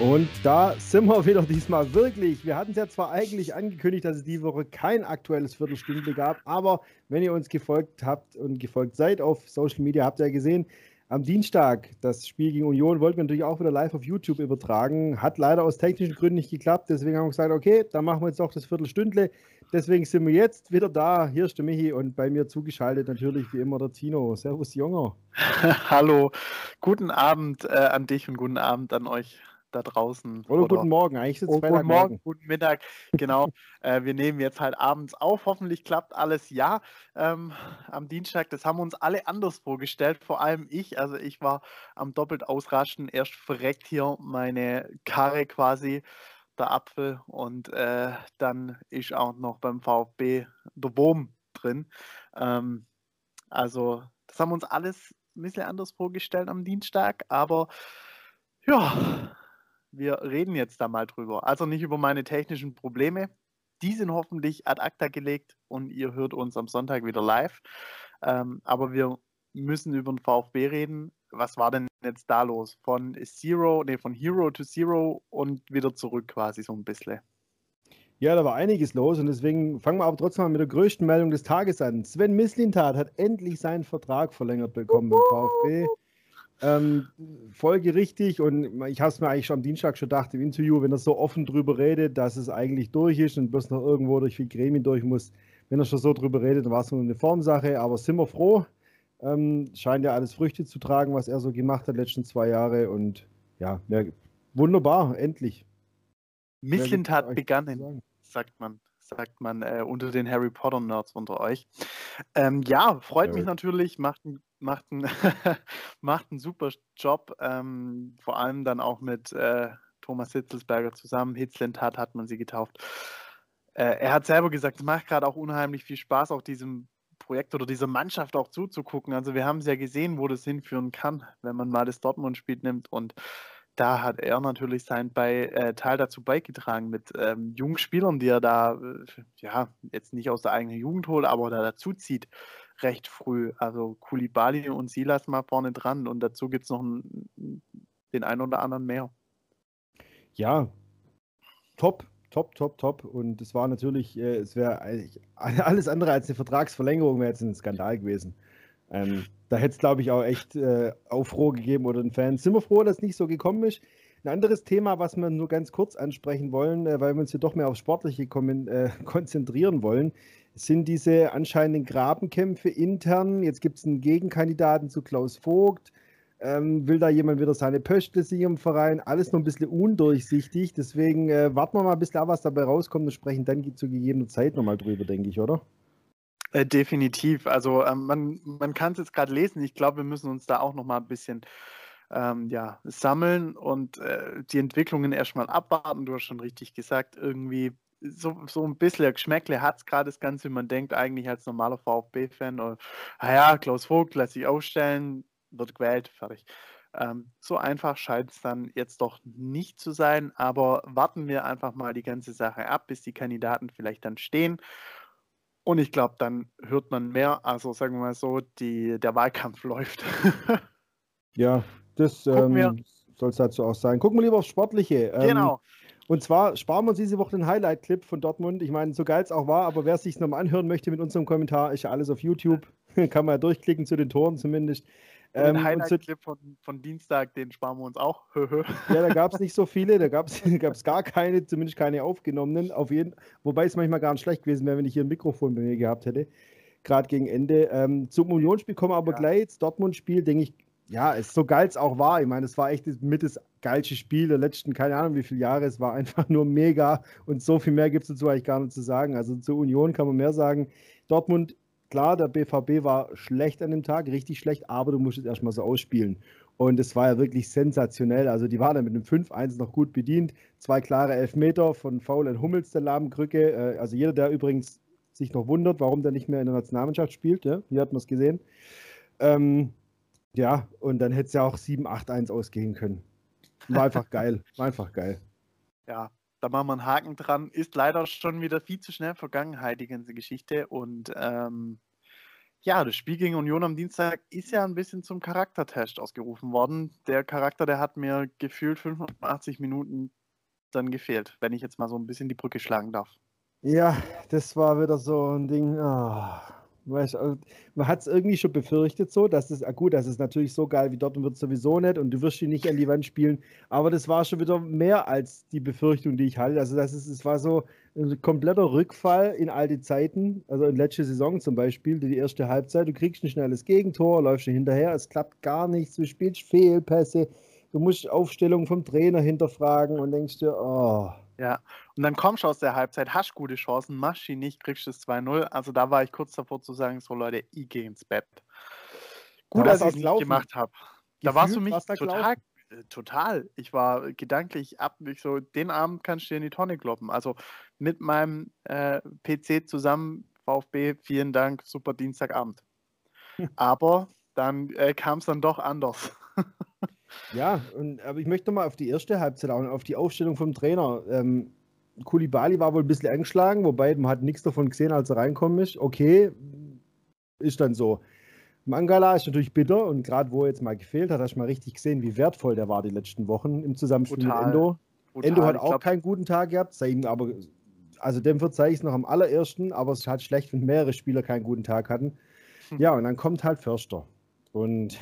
Und da sind wir wieder diesmal wirklich. Wir hatten es ja zwar eigentlich angekündigt, dass es die Woche kein aktuelles Viertelstündle gab, aber wenn ihr uns gefolgt habt und gefolgt seid auf Social Media, habt ihr ja gesehen, am Dienstag das Spiel gegen Union wollten wir natürlich auch wieder live auf YouTube übertragen. Hat leider aus technischen Gründen nicht geklappt. Deswegen haben wir gesagt, okay, dann machen wir jetzt doch das Viertelstündle. Deswegen sind wir jetzt wieder da. Hier ist der Michi und bei mir zugeschaltet natürlich wie immer der Tino. Servus, Junger. Hallo, guten Abend äh, an dich und guten Abend an euch da draußen. Oder, oder guten Morgen, eigentlich ist es oh, Guten Morgen, guten Mittag, genau. äh, wir nehmen jetzt halt abends auf. Hoffentlich klappt alles ja ähm, am Dienstag. Das haben uns alle anders vorgestellt, vor allem ich. Also ich war am doppelt ausraschen. Erst verreckt hier meine Karre quasi, der Apfel. Und äh, dann ist auch noch beim VfB der Wurm drin. Ähm, also das haben uns alles ein bisschen anders vorgestellt am Dienstag, aber ja, wir reden jetzt da mal drüber. Also nicht über meine technischen Probleme. Die sind hoffentlich ad acta gelegt und ihr hört uns am Sonntag wieder live. Ähm, aber wir müssen über den VfB reden. Was war denn jetzt da los? Von Zero, nee, von Hero to Zero und wieder zurück quasi so ein bisschen. Ja, da war einiges los und deswegen fangen wir aber trotzdem mal mit der größten Meldung des Tages an. Sven Mislintat hat endlich seinen Vertrag verlängert bekommen beim VfB. Ähm, folgerichtig und ich habe es mir eigentlich schon am Dienstag schon gedacht im Interview, wenn er so offen drüber redet, dass es eigentlich durch ist und bloß noch irgendwo durch viel Gremien durch muss, wenn er schon so drüber redet, dann war es nur eine Formsache, aber sind wir froh. Ähm, scheint ja alles Früchte zu tragen, was er so gemacht hat, letzten zwei Jahre und ja, ja wunderbar, endlich. Misslintat begannen, sagt man sagt man äh, unter den Harry Potter Nerds unter euch. Ähm, ja, freut ja. mich natürlich, macht ein macht einen, macht einen super Job, ähm, vor allem dann auch mit äh, Thomas Hitzelsberger zusammen. Hitzlentat hat man sie getauft. Äh, er hat selber gesagt, es macht gerade auch unheimlich viel Spaß, auch diesem Projekt oder dieser Mannschaft auch zuzugucken. Also wir haben es ja gesehen, wo das hinführen kann, wenn man mal das Dortmund-Spiel nimmt und da hat er natürlich seinen bei, äh, Teil dazu beigetragen mit ähm, jungen Spielern, die er da, äh, ja, jetzt nicht aus der eigenen Jugend holt, aber da dazu zieht recht früh. Also Kulibali und Silas mal vorne dran und dazu gibt es noch einen, den einen oder anderen mehr. Ja, top, top, top, top. Und es war natürlich, äh, es wäre alles andere als eine Vertragsverlängerung, wäre jetzt ein Skandal gewesen. Ähm, da hätte es, glaube ich, auch echt äh, Aufruhr gegeben oder den Fans. Sind wir froh, dass es nicht so gekommen ist. Ein anderes Thema, was wir nur ganz kurz ansprechen wollen, äh, weil wir uns hier doch mehr auf Sportliche äh, konzentrieren wollen, sind diese anscheinenden Grabenkämpfe intern. Jetzt gibt es einen Gegenkandidaten zu Klaus Vogt. Ähm, will da jemand wieder seine Pöstle sichern im Verein? Alles noch ein bisschen undurchsichtig. Deswegen äh, warten wir mal ein bisschen ab, was dabei rauskommt und sprechen dann zu gegebener Zeit nochmal drüber, denke ich, oder? Definitiv. Also ähm, man, man kann es jetzt gerade lesen. Ich glaube, wir müssen uns da auch nochmal ein bisschen ähm, ja, sammeln und äh, die Entwicklungen erstmal abwarten. Du hast schon richtig gesagt, irgendwie so, so ein bisschen Geschmäckle hat es gerade das Ganze. Man denkt eigentlich als normaler VfB-Fan, naja, Klaus Vogt lässt sich aufstellen, wird gewählt, fertig. Ähm, so einfach scheint es dann jetzt doch nicht zu sein, aber warten wir einfach mal die ganze Sache ab, bis die Kandidaten vielleicht dann stehen. Und ich glaube, dann hört man mehr. Also sagen wir mal so, die, der Wahlkampf läuft. ja, das ähm, soll es dazu auch sein. Gucken wir lieber aufs Sportliche. Ähm, genau. Und zwar sparen wir uns diese Woche den Highlight-Clip von Dortmund. Ich meine, so geil es auch war, aber wer es sich nochmal anhören möchte mit unserem Kommentar, ist ja alles auf YouTube. Kann man ja durchklicken zu den Toren zumindest. Ähm, den Highlight-Clip von, von Dienstag, den sparen wir uns auch. ja, da gab es nicht so viele, da gab es gar keine, zumindest keine aufgenommenen. Auf jeden, wobei es manchmal gar nicht schlecht gewesen wäre, wenn ich hier ein Mikrofon bei mir gehabt hätte. Gerade gegen Ende. Ähm, zum Unionsspiel kommen wir aber ja. gleich. Das Dortmund-Spiel, denke ich, ja, ist so geil es auch war. Ich meine, es war echt mit das geilste Spiel der letzten, keine Ahnung wie viele Jahre. Es war einfach nur mega und so viel mehr gibt es dazu eigentlich gar nicht zu sagen. Also zur Union kann man mehr sagen. Dortmund, klar, der BVB war schlecht an dem Tag, richtig schlecht, aber du musst es erstmal so ausspielen. Und es war ja wirklich sensationell. Also die waren dann mit einem 5-1 noch gut bedient. Zwei klare Elfmeter von Foul und Hummels, der Lahmkrücke. Äh, also jeder, der übrigens sich noch wundert, warum der nicht mehr in der Nationalmannschaft spielt, ja, hier hat man es gesehen. Ähm, ja, und dann hätte es ja auch 7-8-1 ausgehen können. War einfach geil. War einfach geil. Ja, da machen wir einen Haken dran. Ist leider schon wieder viel zu schnell Vergangenheit, die ganze Geschichte. Und ähm, Ja, das Spiel gegen Union am Dienstag ist ja ein bisschen zum Charaktertest ausgerufen worden. Der Charakter, der hat mir gefühlt 85 Minuten dann gefehlt, wenn ich jetzt mal so ein bisschen die Brücke schlagen darf. Ja, das war wieder so ein Ding. ah, du, man hat es irgendwie schon befürchtet, so, dass es, ah, gut, das ist natürlich so geil wie Dortmund wird sowieso nicht und du wirst ihn nicht an die Wand spielen, aber das war schon wieder mehr als die Befürchtung, die ich hatte. Also, das ist, es war so ein kompletter Rückfall in alte Zeiten, also in letzte Saison zum Beispiel, die erste Halbzeit. Du kriegst ein schnelles Gegentor, läufst hinterher, es klappt gar nichts, du spielst Fehlpässe, du musst Aufstellung vom Trainer hinterfragen und denkst dir, oh. Ja, und dann kommst du aus der Halbzeit, hast gute Chancen, machst sie nicht, kriegst das 2-0. Also da war ich kurz davor zu sagen, so Leute, ich gehe ins Bett. Gut, dass ich es nicht gemacht habe. Da warst du mich total, äh, total. Ich war gedanklich ab, ich so, den Abend kannst du dir in die Tonne kloppen. Also mit meinem äh, PC zusammen, VfB, vielen Dank, super Dienstagabend. Aber dann äh, kam es dann doch anders. Ja, und, aber ich möchte mal auf die erste Halbzeit auch, auf die Aufstellung vom Trainer. Ähm, Kulibali war wohl ein bisschen angeschlagen, wobei man hat nichts davon gesehen, als er reinkommen ist. Okay, ist dann so. Mangala ist natürlich bitter und gerade wo er jetzt mal gefehlt hat, hast du mal richtig gesehen, wie wertvoll der war die letzten Wochen im Zusammenspiel Total. mit Endo. Total. Endo hat auch glaub... keinen guten Tag gehabt, sei ihm aber, also dem verzeih ich es noch am allerersten, aber es ist halt schlecht, wenn mehrere Spieler keinen guten Tag hatten. Hm. Ja, und dann kommt halt Förster. Und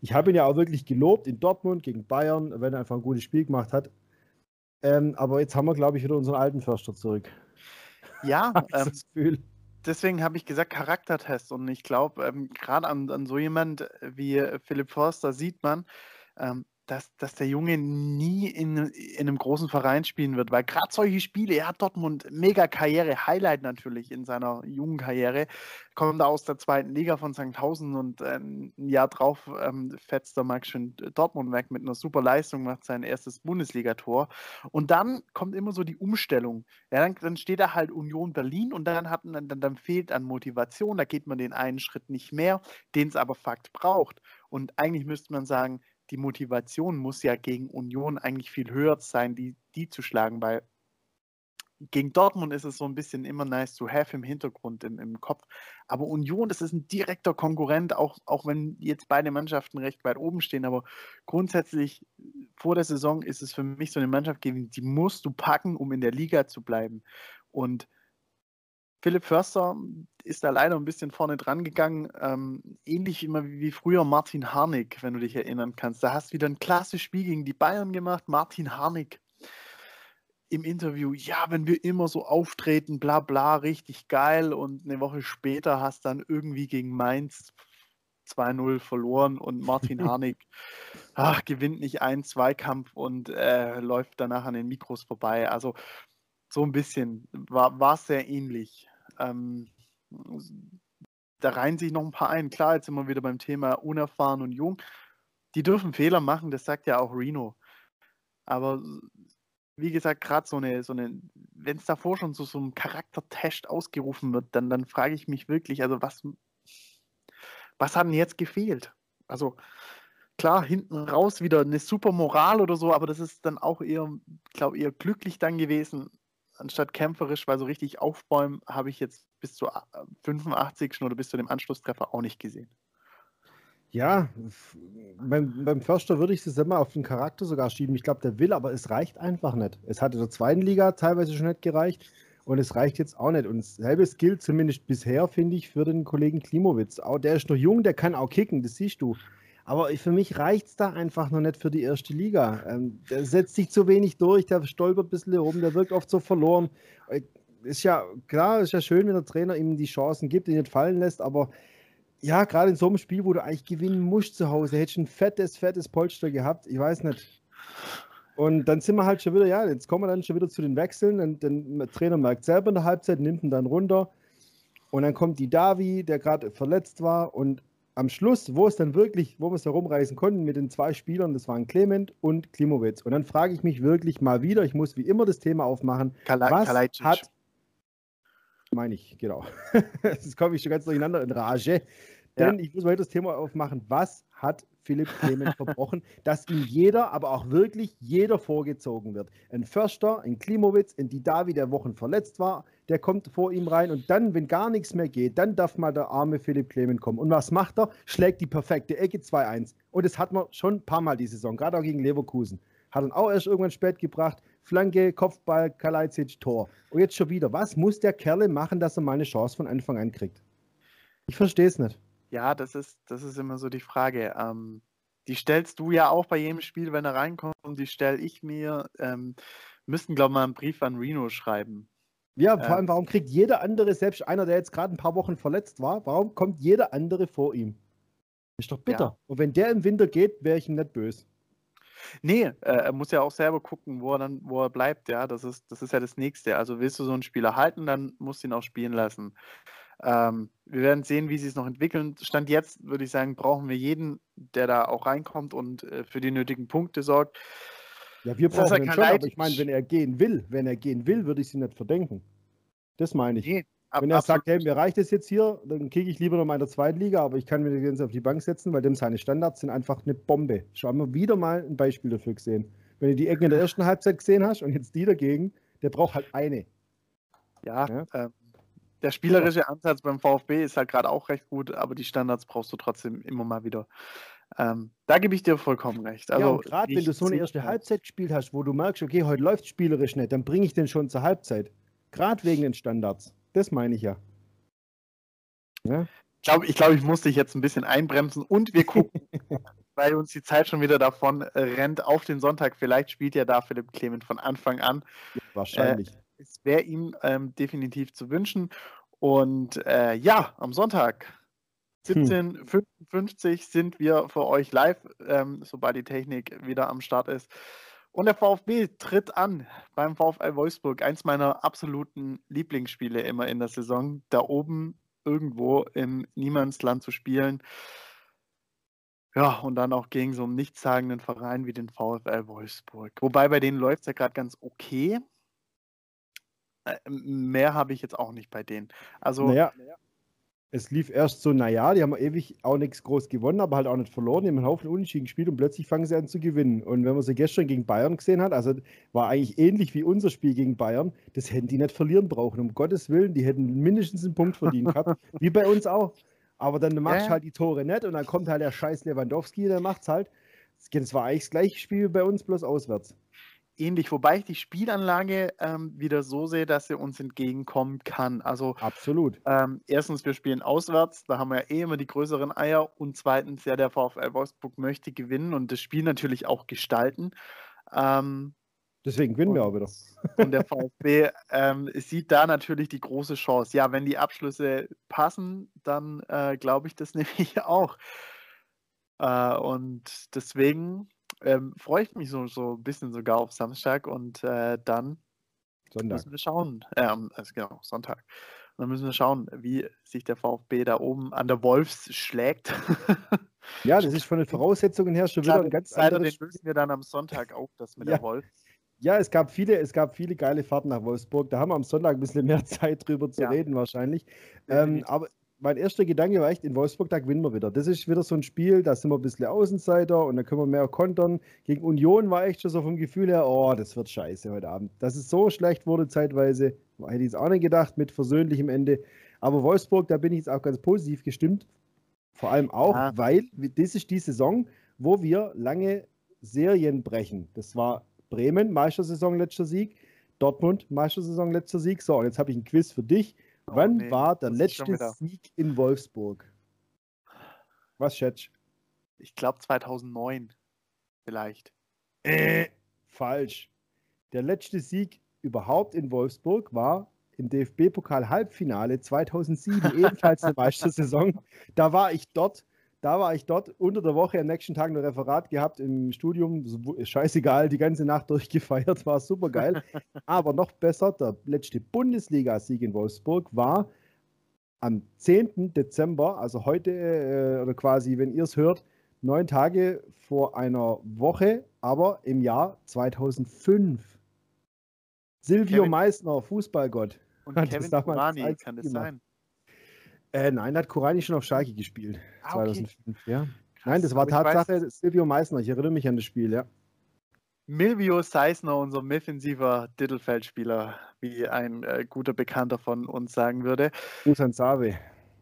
ich habe ihn ja auch wirklich gelobt in Dortmund gegen Bayern, wenn er einfach ein gutes Spiel gemacht hat. Ähm, aber jetzt haben wir, glaube ich, wieder unseren alten Förster zurück. Ja, ähm, deswegen habe ich gesagt Charaktertest. Und ich glaube, ähm, gerade an, an, so jemand wie Philipp Forster sieht man, ähm, dass, dass der Junge nie in, in einem großen Verein spielen wird, weil gerade solche Spiele, er hat Dortmund mega Karriere, Highlight natürlich in seiner jungen Karriere, kommt aus der zweiten Liga von St. Hausen und äh, ein Jahr drauf ähm, fetzt der Max schon Dortmund weg mit einer super Leistung, macht sein erstes Bundesligator und dann kommt immer so die Umstellung. Ja, dann, dann steht da halt Union Berlin und dann, hat, dann, dann fehlt an Motivation, da geht man den einen Schritt nicht mehr, den es aber Fakt braucht. Und eigentlich müsste man sagen, die Motivation muss ja gegen Union eigentlich viel höher sein, die, die zu schlagen, weil gegen Dortmund ist es so ein bisschen immer nice to have im Hintergrund, im, im Kopf. Aber Union, das ist ein direkter Konkurrent, auch, auch wenn jetzt beide Mannschaften recht weit oben stehen. Aber grundsätzlich vor der Saison ist es für mich so eine Mannschaft gewesen, die musst du packen, um in der Liga zu bleiben. Und Philipp Förster ist da leider ein bisschen vorne dran gegangen. Ähm, ähnlich immer wie früher Martin Harnik, wenn du dich erinnern kannst. Da hast du wieder ein klassisches Spiel gegen die Bayern gemacht. Martin Harnik im Interview, ja, wenn wir immer so auftreten, bla bla, richtig geil. Und eine Woche später hast dann irgendwie gegen Mainz 2-0 verloren und Martin Harnik ach, gewinnt nicht einen Zweikampf und äh, läuft danach an den Mikros vorbei. Also so ein bisschen war es sehr ähnlich. Ähm, da reihen sich noch ein paar ein. Klar, jetzt sind wir wieder beim Thema unerfahren und jung. Die dürfen Fehler machen, das sagt ja auch Reno. Aber wie gesagt, gerade so eine, so eine, wenn es davor schon so, so ein Charaktertest ausgerufen wird, dann, dann frage ich mich wirklich, also was, was hat denn jetzt gefehlt? Also klar, hinten raus wieder eine super Moral oder so, aber das ist dann auch eher, glaube eher glücklich dann gewesen, anstatt kämpferisch, weil so richtig aufbäumen habe ich jetzt bis zur 85. oder bis zu dem Anschlusstreffer auch nicht gesehen. Ja, beim, beim Förster würde ich es immer auf den Charakter sogar schieben. Ich glaube, der will, aber es reicht einfach nicht. Es hat in der zweiten Liga teilweise schon nicht gereicht und es reicht jetzt auch nicht. Und selbes gilt zumindest bisher, finde ich, für den Kollegen Klimowitz. Auch der ist noch jung, der kann auch kicken, das siehst du. Aber für mich reicht es da einfach noch nicht für die erste Liga. Ähm, der setzt sich zu wenig durch, der stolpert ein bisschen herum, der wirkt oft so verloren. Äh, ist ja klar, ist ja schön, wenn der Trainer ihm die Chancen gibt, ihn nicht fallen lässt, aber ja, gerade in so einem Spiel, wo du eigentlich gewinnen musst zu Hause, hättest du ein fettes, fettes Polster gehabt. Ich weiß nicht. Und dann sind wir halt schon wieder, ja, jetzt kommen wir dann schon wieder zu den Wechseln. Und der Trainer merkt selber in der Halbzeit, nimmt ihn dann runter. Und dann kommt die Davi, der gerade verletzt war. Und am Schluss, wo es dann wirklich, wo wir es herumreißen konnten mit den zwei Spielern, das waren Clement und Klimowitz. Und dann frage ich mich wirklich mal wieder, ich muss wie immer das Thema aufmachen, Kala was Kalajdzic. hat, meine ich, genau, das komme ich schon ganz durcheinander in Rage, Denn ja. ich muss weiter das Thema aufmachen. Was hat Philipp Clement verbrochen, dass ihm jeder, aber auch wirklich jeder vorgezogen wird? Ein Förster, ein Klimowitz, ein Didavi, der Wochen verletzt war, der kommt vor ihm rein und dann, wenn gar nichts mehr geht, dann darf mal der arme Philipp Clement kommen. Und was macht er? Schlägt die perfekte Ecke 2-1. Und das hat man schon ein paar Mal die Saison, gerade auch gegen Leverkusen. Hat dann auch erst irgendwann spät gebracht. Flanke, Kopfball, Kalajdzic, Tor. Und jetzt schon wieder. Was muss der Kerle machen, dass er mal eine Chance von Anfang an kriegt? Ich verstehe es nicht. Ja, das ist, das ist immer so die Frage. Ähm, die stellst du ja auch bei jedem Spiel, wenn er reinkommt, die stelle ich mir. Ähm, müssten, glaube ich, mal einen Brief an Reno schreiben. Ja, vor allem, warum kriegt jeder andere, selbst einer, der jetzt gerade ein paar Wochen verletzt war, warum kommt jeder andere vor ihm? Ist doch bitter. Ja. Und wenn der im Winter geht, wäre ich ihm nicht böse. Nee, äh, er muss ja auch selber gucken, wo er dann, wo er bleibt, ja. Das ist, das ist ja das Nächste. Also willst du so einen Spieler halten, dann musst du ihn auch spielen lassen. Ähm, wir werden sehen, wie sie es noch entwickeln. Stand jetzt, würde ich sagen, brauchen wir jeden, der da auch reinkommt und äh, für die nötigen Punkte sorgt. Ja, wir brauchen ihn schon, aber ich meine, wenn er gehen will, wenn er gehen will, würde ich sie nicht verdenken. Das meine ich. Nee, ab, wenn er sagt, hey, mir reicht es jetzt hier, dann kriege ich lieber noch mal in der zweiten Liga, aber ich kann mir den auf die Bank setzen, weil dem seine Standards sind einfach eine Bombe. Schauen wir wieder mal ein Beispiel dafür gesehen. Wenn du die Ecken in der ersten Halbzeit gesehen hast und jetzt die dagegen, der braucht halt eine. Ja, ja? Ähm, der spielerische Ansatz beim VfB ist halt gerade auch recht gut, aber die Standards brauchst du trotzdem immer mal wieder. Ähm, da gebe ich dir vollkommen recht. Also, ja, gerade wenn du so eine erste Halbzeit gespielt hast, wo du merkst, okay, heute läuft spielerisch nicht, dann bringe ich den schon zur Halbzeit. Gerade wegen den Standards. Das meine ich ja. ja? Ich glaube, ich, glaub, ich muss dich jetzt ein bisschen einbremsen und wir gucken, weil uns die Zeit schon wieder davon äh, rennt, auf den Sonntag. Vielleicht spielt ja da Philipp Clement von Anfang an. Wahrscheinlich. Äh, es wäre ihm ähm, definitiv zu wünschen. Und äh, ja, am Sonntag 17.55 hm. sind wir für euch live, ähm, sobald die Technik wieder am Start ist. Und der VfB tritt an beim VfL Wolfsburg. Eins meiner absoluten Lieblingsspiele immer in der Saison. Da oben irgendwo im Niemandsland zu spielen. Ja, und dann auch gegen so einen nichtssagenden Verein wie den VfL Wolfsburg. Wobei bei denen läuft es ja gerade ganz okay. Äh, mehr habe ich jetzt auch nicht bei denen. Also. Naja, es lief erst so, naja, die haben ewig auch nichts groß gewonnen, aber halt auch nicht verloren. Die haben einen Haufen Unentschieden gespielt und plötzlich fangen sie an zu gewinnen. Und wenn man sie gestern gegen Bayern gesehen hat, also war eigentlich ähnlich wie unser Spiel gegen Bayern, das hätten die nicht verlieren brauchen. Um Gottes Willen, die hätten mindestens einen Punkt verdient gehabt, wie bei uns auch. Aber dann machst du halt die Tore nicht und dann kommt halt der scheiß Lewandowski, der macht's halt. Das war eigentlich das gleiche Spiel wie bei uns, bloß auswärts ähnlich, wobei ich die Spielanlage ähm, wieder so sehe, dass sie uns entgegenkommen kann. Also absolut. Ähm, erstens, wir spielen auswärts, da haben wir ja eh immer die größeren Eier und zweitens, ja, der VfL Wolfsburg möchte gewinnen und das Spiel natürlich auch gestalten. Ähm, Deswegen gewinnen wir auch wieder. Und der VfB ähm, sieht da natürlich die große Chance. Ja, wenn die Abschlüsse passen, dann äh, glaube ich das nämlich auch. Äh, und deswegen ähm, freue ich mich so, so ein bisschen sogar auf Samstag und äh, dann Sonntag. müssen wir schauen. Äh, also genau, Sonntag. Und dann müssen wir schauen, wie sich der VfB da oben an der Wolfs schlägt. ja, das ist von den Voraussetzungen her schon wieder ein ganz anderes. Den lösen wir dann am Sonntag auch, das mit ja. der Wolf. Ja, es gab viele, es gab viele geile Fahrten nach Wolfsburg. Da haben wir am Sonntag ein bisschen mehr Zeit drüber zu ja. reden wahrscheinlich. Ähm, aber mein erster Gedanke war echt, in Wolfsburg, da gewinnen wir wieder. Das ist wieder so ein Spiel, da sind wir ein bisschen Außenseiter und da können wir mehr kontern. Gegen Union war echt schon so vom Gefühl her, oh, das wird scheiße heute Abend. Dass es so schlecht wurde zeitweise, hätte ich es auch nicht gedacht, mit versöhnlichem Ende. Aber Wolfsburg, da bin ich jetzt auch ganz positiv gestimmt. Vor allem auch, ja. weil das ist die Saison, wo wir lange Serien brechen. Das war Bremen, Meistersaison, letzter Sieg. Dortmund, Meistersaison, letzter Sieg. So, und jetzt habe ich ein Quiz für dich. Oh, Wann nee, war der letzte Sieg in Wolfsburg? Was schätzt Ich glaube 2009 vielleicht. Äh, falsch. Der letzte Sieg überhaupt in Wolfsburg war im DFB-Pokal-Halbfinale 2007, ebenfalls eine Meistersaison. Da war ich dort da war ich dort unter der Woche am nächsten Tag ein Referat gehabt im Studium. Scheißegal, die ganze Nacht durchgefeiert, war super geil. Aber noch besser, der letzte Bundesliga-Sieg in Wolfsburg war am 10. Dezember, also heute äh, oder quasi, wenn ihr es hört, neun Tage vor einer Woche, aber im Jahr 2005. Silvio Kevin, Meissner, Fußballgott. Und Kevin Urani, kann das sein? Äh, nein, hat Korani schon auf Schalke gespielt. Ah, okay. 2005, ja. Krass, nein, das war Tatsache weiß, Silvio Meissner. Ich erinnere mich an das Spiel, ja. Milvio Seisner, unser defensiver Dittelfeldspieler, wie ein äh, guter Bekannter von uns sagen würde. Gruß an Save.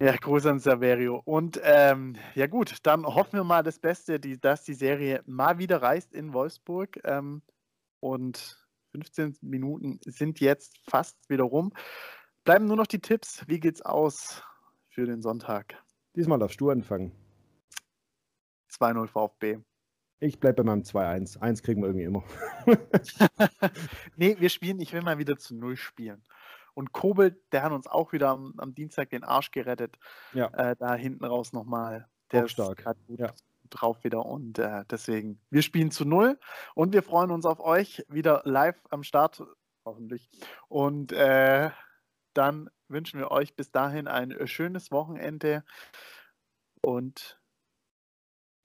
Ja, Gruß an Saverio. Und ähm, ja gut, dann hoffen wir mal das Beste, die, dass die Serie mal wieder reist in Wolfsburg. Ähm, und 15 Minuten sind jetzt fast wieder rum. Bleiben nur noch die Tipps. Wie geht's aus für den Sonntag? Diesmal darfst du anfangen. 2-0 VfB. Ich bleibe bei meinem 2-1. Eins kriegen wir irgendwie immer. nee, wir spielen, ich will mal wieder zu Null spielen. Und Kobel, der hat uns auch wieder am, am Dienstag den Arsch gerettet. Ja. Äh, da hinten raus nochmal. Der auch stark. Ist gut ja. drauf wieder. Und äh, deswegen, wir spielen zu Null und wir freuen uns auf euch wieder live am Start, hoffentlich. Und äh, dann wünschen wir euch bis dahin ein schönes Wochenende und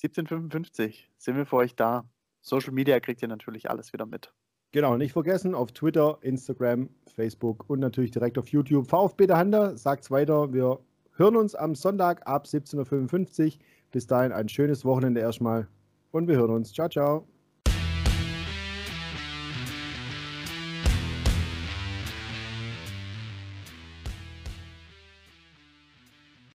1755 sind wir für euch da. Social Media kriegt ihr natürlich alles wieder mit. Genau, nicht vergessen auf Twitter, Instagram, Facebook und natürlich direkt auf YouTube. VfB der Hander, sagt's weiter. Wir hören uns am Sonntag ab 17.55 Uhr. Bis dahin ein schönes Wochenende erstmal und wir hören uns. Ciao, ciao.